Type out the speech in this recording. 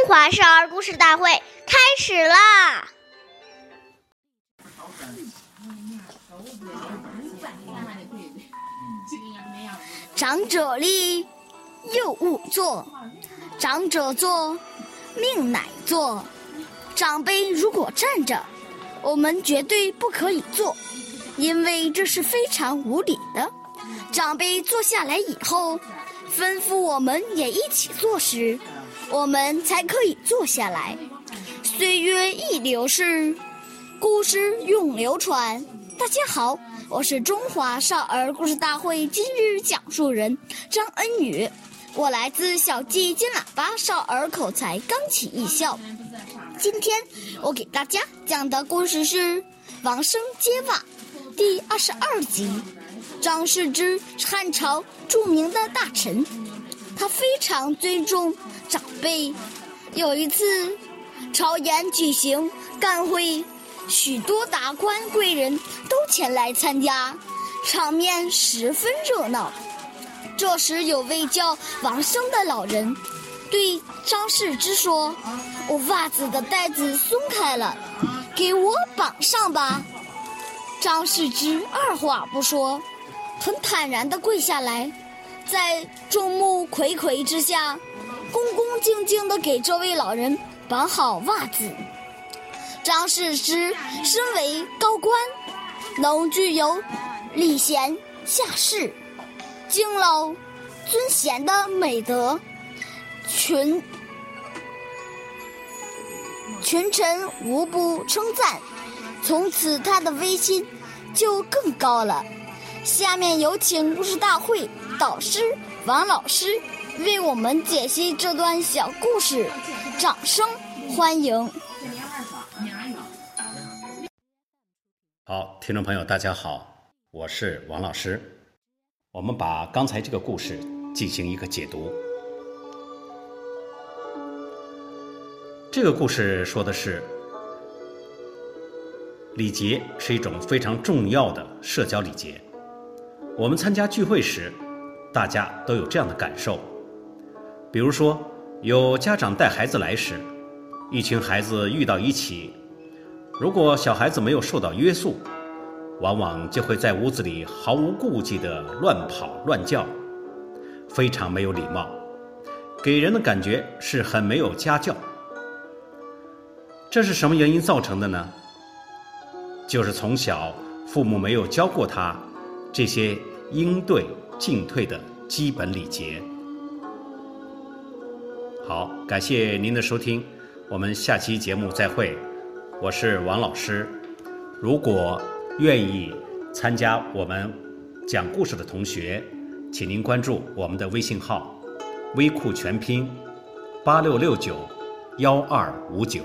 中华少儿故事大会开始啦！长者立，幼勿坐；长者坐，命乃坐。长辈如果站着，我们绝对不可以坐，因为这是非常无礼的。长辈坐下来以后，吩咐我们也一起坐时，我们才可以坐下来。岁月易流逝，故事永流传。大家好，我是中华少儿故事大会今日讲述人张恩宇，我来自小季金喇叭少儿口才钢琴艺校。今天我给大家讲的故事是《王生揭瓦》第二十二集。张世之是汉朝著名的大臣，他非常尊重长辈。有一次，朝延举行干会，许多达官贵人都前来参加，场面十分热闹。这时，有位叫王生的老人对张世之说：“我袜子的带子松开了，给我绑上吧。”张世之二话不说。很坦然地跪下来，在众目睽睽之下，恭恭敬敬地给这位老人绑好袜子。张世之身为高官，能具有礼贤下士、敬老尊贤的美德，群群臣无不称赞。从此，他的威信就更高了。下面有请故事大会导师王老师为我们解析这段小故事，掌声欢迎。好，听众朋友，大家好，我是王老师。我们把刚才这个故事进行一个解读。这个故事说的是，礼节是一种非常重要的社交礼节。我们参加聚会时，大家都有这样的感受。比如说，有家长带孩子来时，一群孩子遇到一起，如果小孩子没有受到约束，往往就会在屋子里毫无顾忌地乱跑乱叫，非常没有礼貌，给人的感觉是很没有家教。这是什么原因造成的呢？就是从小父母没有教过他。这些应对进退的基本礼节。好，感谢您的收听，我们下期节目再会。我是王老师。如果愿意参加我们讲故事的同学，请您关注我们的微信号“微库全拼八六六九幺二五九”。